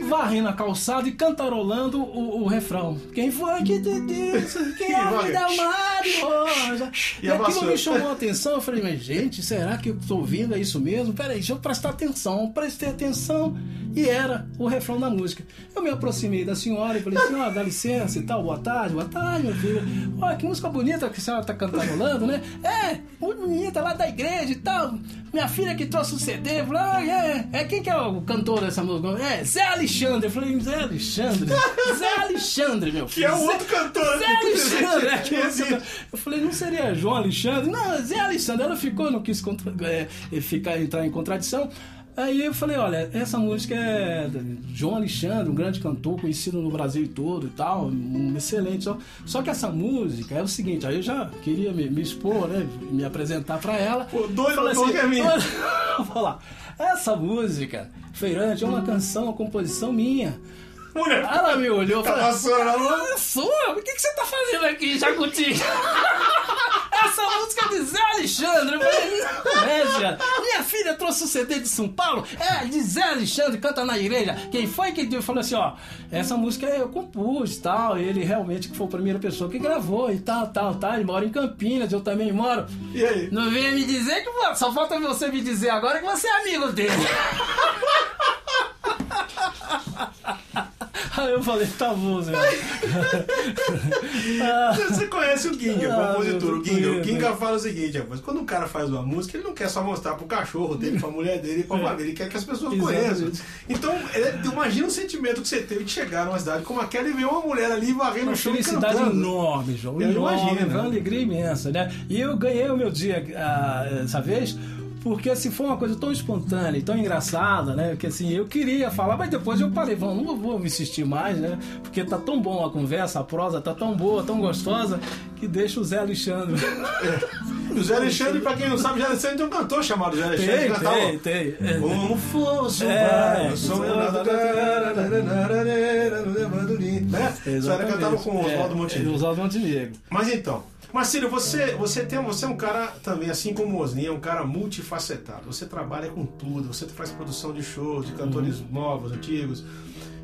varrendo a calçada e cantarolando o, o refrão. Quem foi que te disse que a vai. vida maravilhosa? E E aquilo me chamou a atenção. Eu falei, mas gente, será que eu tô ouvindo? É isso mesmo? Peraí, deixa eu prestar atenção. Prestei atenção e era o refrão da música. Eu me aproximei da senhora e falei, senhora, dá licença e tal, boa tarde, boa tarde, meu filho. Olha que música bonita que a senhora tá cantarolando, né? É, muito bonita lá da igreja e tal. Minha filha que trouxe o CD, falei, ah, é, é quem que é o cantor dessa música? É, Zé Alexandre. Eu falei, Zé Alexandre? Zé Alexandre, meu Que filho. é um Zé- outro cantor. Zé né? Alexandre, é que Que existe. Eu falei, não seria João Alexandre? Não, Zé Alexandre. Ela ficou, não quis contra- é, ficar, entrar em contradição. Aí eu falei, olha, essa música é de João Alexandre, um grande cantor conhecido no Brasil todo e tal, um excelente. Só, só que essa música é o seguinte, aí eu já queria me, me expor, né, me apresentar pra ela. Pô, doido, doido que é minha. vou falar, [laughs] essa música, Feirante, é uma canção, uma composição minha. Mulher, Ela me olhou e tá falou, passando na mão. ah, sua? O que, que você tá fazendo aqui, Jacuti? [laughs] Essa música é de Zé Alexandre. É. Minha filha trouxe o CD de São Paulo. É, de Zé Alexandre, canta na igreja. Quem foi que deu? Falou assim, ó, essa música eu compus e tal. Ele realmente foi a primeira pessoa que gravou e tal, tal, tal. Ele mora em Campinas, eu também moro. E aí? Não venha me dizer que só falta você me dizer agora que você é amigo dele. [laughs] Aí [laughs] eu falei, tá bom, Zé. [laughs] Você conhece o Ginga, Ah, o compositor. meu O Ginga, o. Ginga fala o seguinte, rapaz, quando um cara faz uma música, ele não quer só mostrar pro cachorro dele, pra mulher dele, pra família, ele quer que as pessoas conheçam. Então, ele- imagina o sentimento que você teve de chegar numa cidade como aquela e ver uma mulher ali varrendo Uma o chão e felicidade enorme, João. Eu enorme, imagino, Foi uma né? alegria imensa, né? E eu ganhei o meu dia ah, essa vez. Porque assim, foi uma coisa tão espontânea e tão engraçada, né? Que assim, eu queria falar, mas depois eu parei, falando, não vou me insistir mais, né? Porque tá tão bom a conversa, a prosa tá tão boa, tão gostosa, que deixa o Zé Alexandre. O Zé Alexandre, pra quem não sabe, o Zé Alexandre tem um cantor chamado Zé Alexandre. Tem, cantava, tem, tem. É. Como fosse o É, som né? Isso era cantava com o Oswaldo É, Montenegro. Oswaldo Montenegro. Mas então, Marcílio, você, você, tem, você é um cara também, assim como o Osni, é um cara multifacetado. Você trabalha com tudo, você faz produção de shows, de cantores novos, antigos.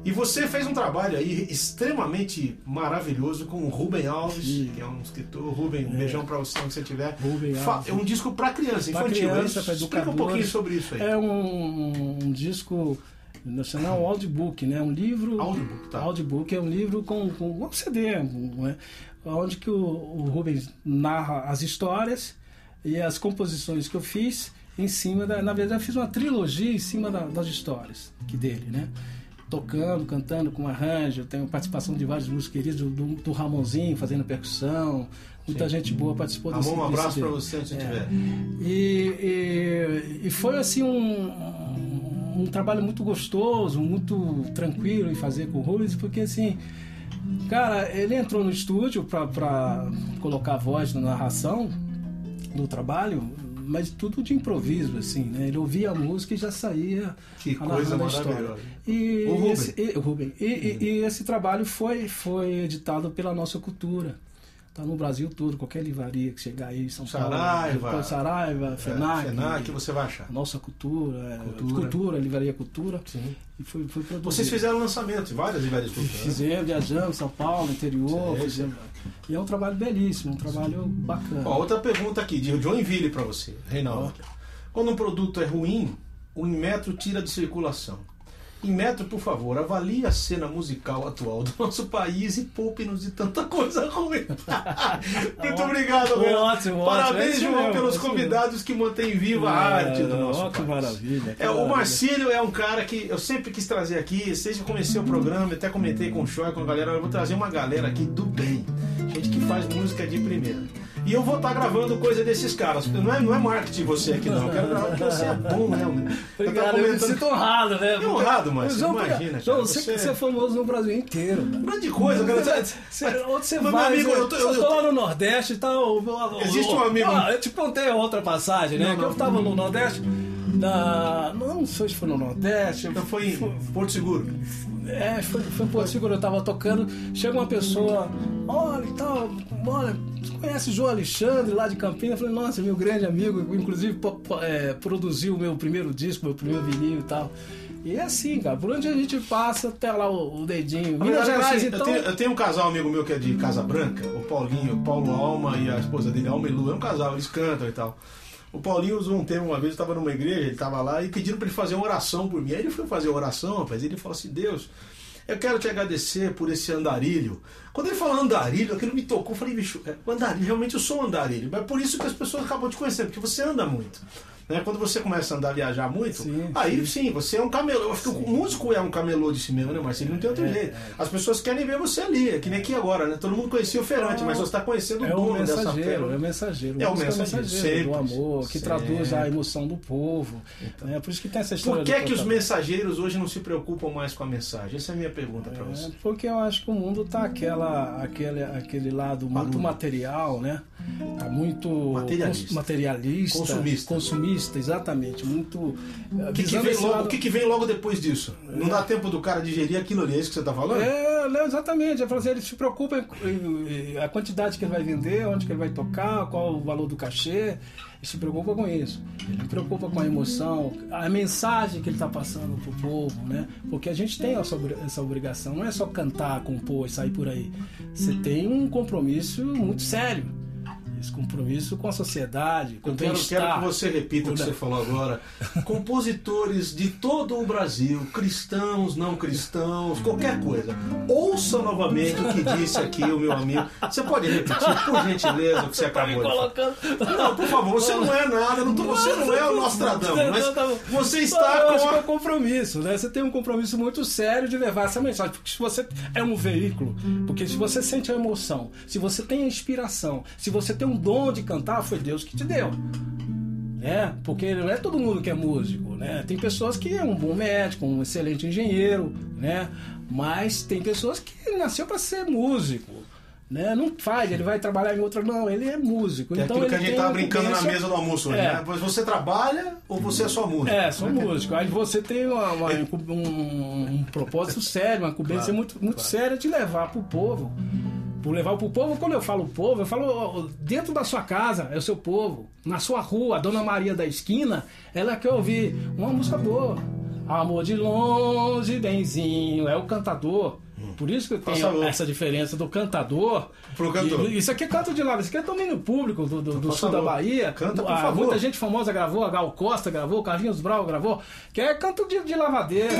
E você fez um trabalho aí extremamente maravilhoso com o Rubem Alves, Sim. que é um escritor. Rubem, um beijão pra você onde você estiver. Rubem Alves. É um disco pra criança, Pra infantil. é criança, pra Explica um pouquinho sobre isso aí. É um, um disco nacional, um audiobook, né? Um livro. Audiobook, tá. Audiobook é um livro com, com um CD, né? Onde que o, o Rubens narra as histórias e as composições que eu fiz em cima da. Na verdade, eu fiz uma trilogia em cima da- das histórias que dele, né? Tocando, cantando com arranjo, tenho participação de vários músicos queridos, do, do Ramonzinho fazendo percussão, muita gente boa participou desse Ramon, um abraço CD. você você É. estiver. E, e, e foi assim um, um trabalho muito gostoso, muito tranquilo em fazer com o Rubens, porque assim, cara, ele entrou no estúdio para colocar a voz na narração do trabalho, mas tudo de improviso, assim, né? Ele ouvia a música e já saía Que narrando coisa a história. E O Rubem. Esse, e, o. E, e- e esse trabalho foi, foi editado pela Nossa Cultura. Tá no Brasil todo, qualquer livraria que chegar aí, São Saraiva. Paulo, Saraiva, FENAC, É, FENAC, você vai achar. Nossa Cultura, é, Cultura. Cultura, Livraria Cultura. Sim. E foi, foi produzido. Vocês fizeram lançamento em várias livrarias culturais. Fizemos, viajamos, São Paulo, interior. Sim, fizemos- E é um trabalho belíssimo, um trabalho bacana. Ó, outra pergunta aqui, de Joinville para você, Reinaldo. Quando um produto é ruim, o Inmetro tira de circulação. Inmetro, por favor, avalie a cena musical atual do nosso país e poupe-nos de tanta coisa ruim. [laughs] Muito obrigado, Reinaldo. Ótimo, Parabéns, ótimo. É João, pelos é convidados que mantêm viva a arte do nosso Ó, que país. maravilha. que É, o maravilha. Marcílio é um cara que eu sempre quis trazer aqui, desde que eu comecei o programa, até comentei com o Shoy, com a galera, eu vou trazer uma galera aqui do bem, gente que faz música de primeira. E eu vou estar gravando coisa desses caras, não é, não é marketing você aqui não, eu quero gravar porque você é bom mesmo. Eu tava Obrigado, eu me sinto honrado, né? Que honrado, Marcelo, João, imagina, João, cara, você, você- você é famoso no Brasil inteiro. né? Grande coisa, cara. Você, onde você Mas, meu vai? amigo, eu, tô- eu- tô lá no Nordeste e tal. Existe um amigo- Ah, eu te contei a outra passagem, né? Não, que não. eu tava no Nordeste. Na, não sei se foi no Nordeste. Então foi em Porto Seguro. É, foi, foi em Porto Seguro, eu tava tocando, chega uma pessoa, olha e tal, olha, você conhece o João Alexandre lá de Campinas? Eu falei, nossa, meu grande amigo, inclusive é, produziu o meu primeiro disco, meu primeiro vinil e tal. E é assim, cara, por onde a gente passa, até lá o, o dedinho. Na Minas verdade, Gerais, assim, então. eu, tenho, eu tenho um casal amigo meu que é de Casa Branca, o Paulinho, o Paulo Alma e a esposa dele, Alma e Lu. É um casal, eles cantam e tal. O Paulinho usou um termo uma vez, estava numa igreja, ele estava lá e pediram para ele fazer uma oração por mim. Aí ele foi fazer a oração, rapaz, e ele falou assim: Deus, eu quero te agradecer por esse andarilho. Quando ele falou andarilho, aquilo me tocou. Eu falei, bicho, é, andarilho, realmente eu sou um andarilho. Mas é por isso que as pessoas acabam te conhecendo, porque você anda muito. Né? Quando você começa a andar, viajar muito, Sim, aí sim. você é um camelô. Eu acho que o músico é um camelô de si mesmo, né, Marcelo? Não tem outro É, jeito. As pessoas querem ver você ali, é que nem aqui agora, né? Todo mundo conhecia o Ferante, Não, mas você está conhecendo o É o dono dessa mensageiro, é o mensageiro. É o música mensageiro, do amor, que sempre. traduz a emoção do povo. É por isso que tem essa história. Por que, do que os mensageiros hoje não se preocupam mais com a mensagem? Essa é a minha pergunta para É, você. porque eu acho que o mundo tá aquela, aquele, aquele lado muito Barulho. material, né? Tá muito Materialista. materialista, Consumista. consumista, exatamente, muito eh, O que, que visando vem logo, lado- o que, que vem logo depois disso? Não dá tempo do cara digerir aquilo ali, é isso que você está falando? É, né, exatamente. Falo assim, ele se preocupa em, a quantidade que ele vai vender, onde que ele vai tocar, qual o valor do cachê. Ele se preocupa com isso. Ele se preocupa com a emoção, a mensagem que ele está passando pro povo, né? Porque a gente tem essa, essa obrigação. Não é só cantar, compor e sair por aí. Você tem um compromisso muito sério. Esse compromisso com a sociedade, com Eu o quero, que você repita o que você falou agora. [laughs] Compositores de todo o Brasil, cristãos, não cristãos, qualquer coisa. Ouça novamente o que disse aqui o meu amigo. Você pode repetir, por gentileza, o que você Tá acabou de falar? colocando. Não, por favor, você não é nada, não tô- você não é o Nostradamus, mas Tá você Eu está acho com que é a... um compromisso, né? Você tem um compromisso muito sério de levar essa mensagem. Porque se você é um veículo, porque se você sente a emoção, se você tem a inspiração, se você tem um dom de cantar, foi Deus que te deu. Né? Porque não é todo mundo que é músico, né? Tem pessoas que é um bom médico, um excelente engenheiro, né? Mas tem pessoas que nasceu para ser músico. Né? Não faz, ele vai trabalhar em outra. Não, ele é músico. É então aquilo que a ele gente tava brincando na mesa do almoço hoje, É. né? Mas você trabalha ou você é só músico? É, sou músico. Aí você tem uma- uma- um, um propósito sério, uma incumbência Claro, muito, muito claro. séria de levar pro povo. Por levar pro povo, quando eu falo povo, eu falo dentro da sua casa, é o seu povo. Na sua rua, a Dona Maria da esquina, ela quer ouvir uma música boa. Amor de longe, benzinho, é o cantador. Por isso que favor. essa diferença do cantador. Pro cantor. E- Isso aqui é canto de lava, isso aqui é domínio público do, do- do sul da favor. Bahia. Canta, por Ah, favor. Muita gente famosa gravou, a Gal Costa gravou, Carlinhos Brau gravou, que é canto de, de lavadeira.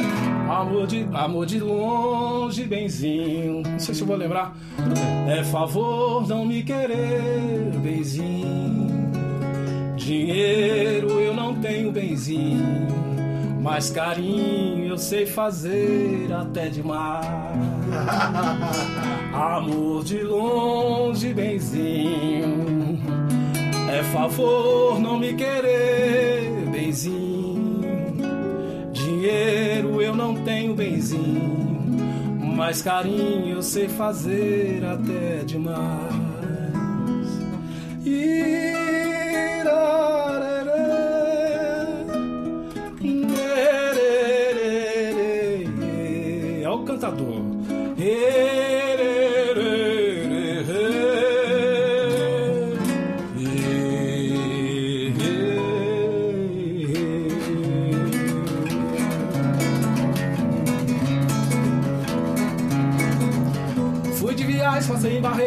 Amor de, amor de longe, benzinho. Não sei se eu vou lembrar. É favor não me querer, benzinho. Dinheiro eu não tenho, benzinho. Mas carinho eu sei fazer até demais. [laughs] Amor de longe, benzinho. É favor não me querer, benzinho. Dinheiro eu não tenho, benzinho. Mas carinho eu sei fazer até demais. Irararé. Cantador. Fui de viagem, passei em barreiras.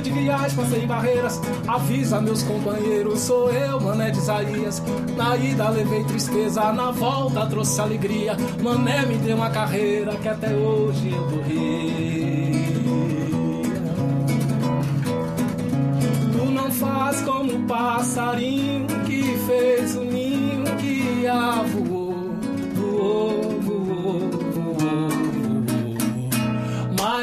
De viagem, passei barreiras. Avisa meus companheiros, sou eu, Mané de Isaías. Na ida levei tristeza, na volta trouxe alegria. Mané me deu uma carreira que até hoje eu dou rir. Tu não faz como o passarinho que fez o ninho que a voou, voou,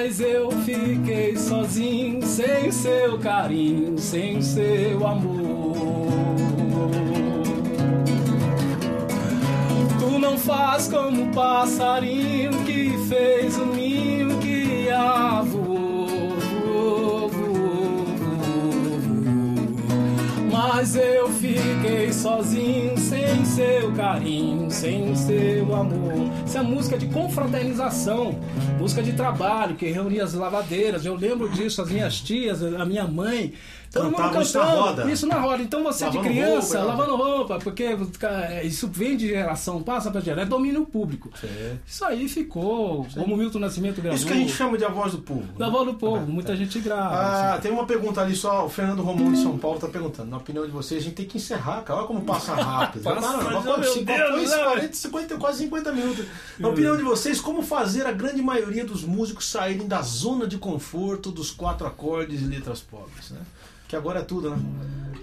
Mas eu fiquei sozinho, sem seu carinho, sem seu amor. Tu não faz como o passarinho que fez o ninho que a voou, voou, Mas eu fiquei sozinho, sem seu carinho, sem seu amor. Isso é música de confraternização, música de trabalho, que reunia as lavadeiras. Eu lembro disso, as minhas tias, a minha mãe. Todo mundo Cantavam isso na cantando. roda? Isso na roda. Então você Lavando de criança, roupa, lavando roupa, porque cara, isso vem de geração, passa para geração, é domínio público. Isso aí ficou, como Milton Nascimento gravou. Isso que a gente chama de a voz do povo. né? Da voz do povo, muita gente grava. Ah, assim. tem uma pergunta ali só, o Fernando Romão de São Paulo tá perguntando. Na opinião de vocês, a gente tem que encerrar, cara. Olha como passa rápido. Passa, quase meu cinco- Deus, quase né? 40, 50, quase 50 minutos. Na opinião de vocês, como fazer a grande maioria dos músicos saírem da zona de conforto dos quatro acordes e letras pobres, né? Que agora é tudo, né?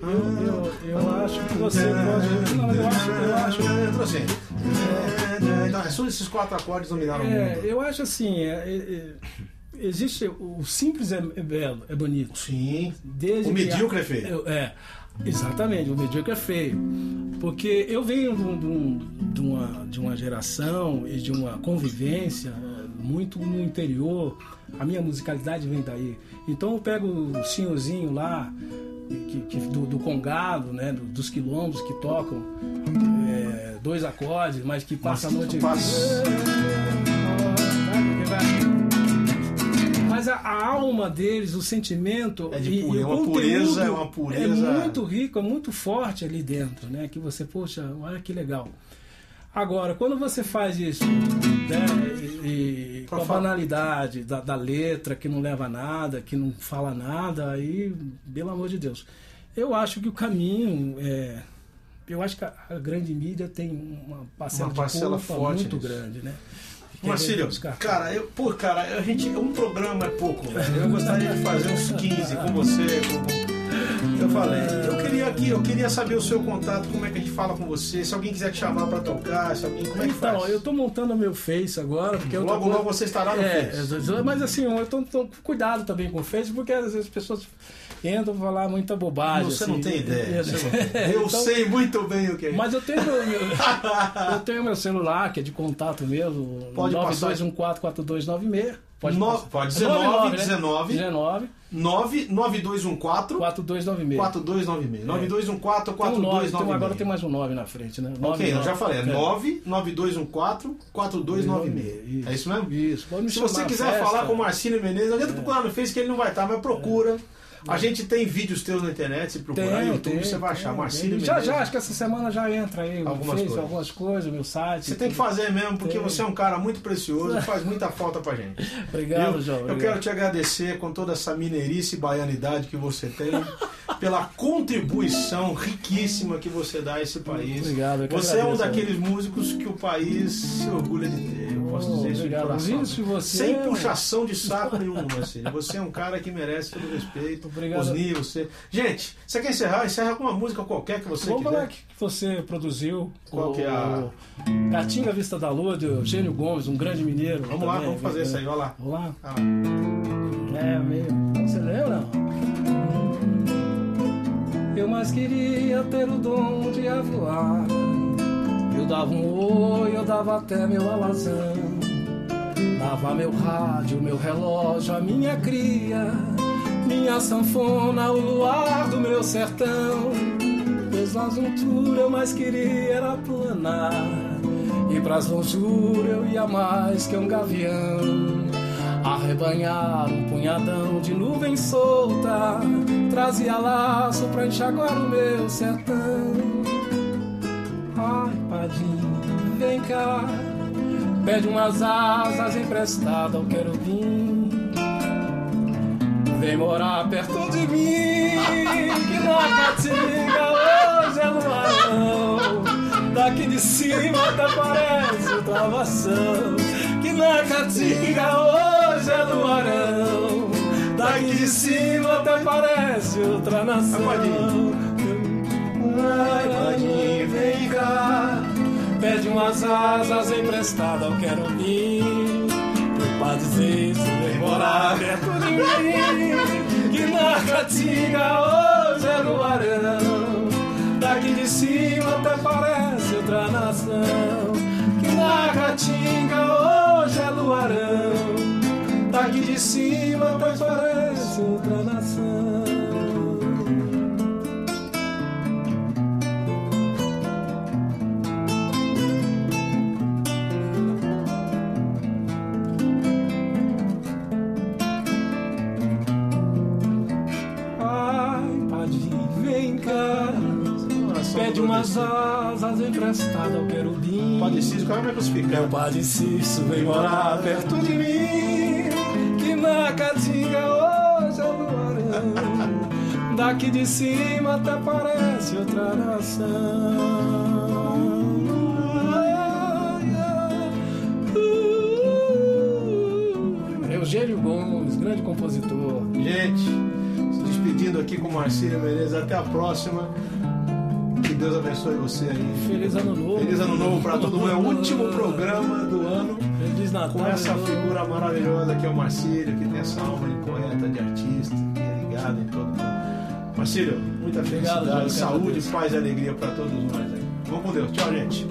Eu, eu, eu acho que você pode. Não, eu acho, eu acho. Então, assim, é, então, é só esses quatro acordes dominaram o É, mundo. eu acho assim, é, é, é, existe o simples é, belo, é bonito. Sim. Desde O medíocre a- é feio. eu- É, exatamente, o medíocre é feio. Porque eu venho de, de um- uma, de uma geração e de uma convivência muito no interior. A minha musicalidade vem daí. Então eu pego o senhorzinho lá, que, que- do, do Congado, né, do- dos quilombos que tocam eh, dois acordes, mas que passa a Mas noite. passa- Mas a, a alma deles, o sentimento É de e, pure- e é uma conteúdo pureza, é uma pureza- é muito rico, é muito forte ali dentro, né? Que você, poxa, olha que legal. Agora, quando você faz isso né, e, e com a banalidade da, da letra, que não leva a nada, que não fala nada, aí, pelo amor de Deus. Eu acho que o caminho é. Eu acho que a, a grande mídia tem uma parcela, Uma parcela forte muito nisso. grande, né? Marcílio, cara, eu, pô, cara, a gente, um programa é pouco, velho. Eu gostaria de fazer uns 15 com você. com- Eu falei, eu queria aqui, eu queria saber o seu contato, como é que a gente fala com você, se alguém quiser te chamar pra tocar, se alguém, como é que Então, faz? eu tô montando meu Face agora, porque eu tô Logo, logo você estará no é, Face. mas assim, eu tô, tô cuidado também com o Face, porque às vezes as pessoas entram falar muita bobagem. Você assim. não tem ideia. Ideia. [laughs] Eu então- sei muito bem o que é. Mas eu tenho meu, [laughs] eu tenho meu celular, que é de contato mesmo, Pode passar. 92144296. Pode, No- pode, É 19, 19, 19. 19 99214 4296. 4296. 9214 Tem um 9, 4296. tem um- agora tem mais um 9 na frente, né? Ok, eu já falei, é É. 99214 4296. É isso mesmo? Isso. Pode me Se você quiser festa. falar com o Marcílio Menezes, não adianta procurar no Face que ele não vai estar, mas procura. A gente tem vídeos teus na internet, se procurar no Tem, YouTube, tem, você vai achar Marcílio. Já, já, acho que essa semana já entra aí no Algumas coisas. algumas coisas, meu site. Você tem que fazer mesmo, porque Tem. você é um cara muito precioso e faz muita falta pra gente. [laughs] Obrigado, eu, João. eu obrigado. quero te agradecer com toda essa mineirice e baianidade que você tem, pela contribuição riquíssima que você dá a esse país. Obrigado, Você é um daqueles músicos que o país se orgulha de ter. Eu posso Oh, dizer isso de coração. Isso, você Sem é puxação de saco nenhum, Marcelo. Você é um cara que merece todo o respeito. [laughs] Obrigado. Osni, você. Gente, você quer encerrar? Encerra com uma música qualquer que você Vamos falar quiser. que você produziu. Qual o, que é a- Catinga Vista da Lua, de Eugênio Gomes, um grande mineiro. Vamos lá, também, vamos fazer isso aí, olha lá. Vamos lá? Ah, É, meio. Você lembra? Eu mais queria ter o dom de voar. Eu dava um oi, eu dava até meu alazão. Dava meu rádio, meu relógio, a minha cria. Minha sanfona, o luar do meu sertão. Pois nas alturas eu mais queria era planar. E pras lonjuras eu ia mais que um gavião. Arrebanhar um punhadão de nuvem solta Trazia laço pra enxaguar o meu sertão Ai, padinho, vem cá Pede umas asas emprestadas ao querubim Vem morar perto de mim Que na caatinga hoje é luarão Daqui de cima até parece travação Que na caatinga hoje é luarão Daqui de cima até parece outra nação. Ai, padinho, vem cá. Pede umas asas emprestadas ao querubim Pra dizer isso, morar perto de mim. Que na caatinga hoje é luarão Daqui de cima até parece outra nação. Que na caatinga hoje é luarão Daqui de cima até parece outra nação Asas emprestadas ao querubim Padre Cícero, qual é o meu Meu crucificado? padre Cício vem morar perto de mim Que na caatinga hoje é luarão Daqui de cima até parece outra nação Eugênio Gomes, grande compositor Gente, se despedindo aqui com o Marcílio Menezes. Até a próxima. Deus abençoe você aí. Feliz Ano Novo Feliz Ano Novo para todo mundo. É o último programa do ano Feliz Natal com essa figura maravilhosa que é o Marcílio, que tem essa alma de poeta, de artista, que é ligado em todo mundo. Marcílio, muita Obrigado, felicidade, eu saúde, paz e alegria para todos nós aí. Vamos com Deus. Tchau, gente.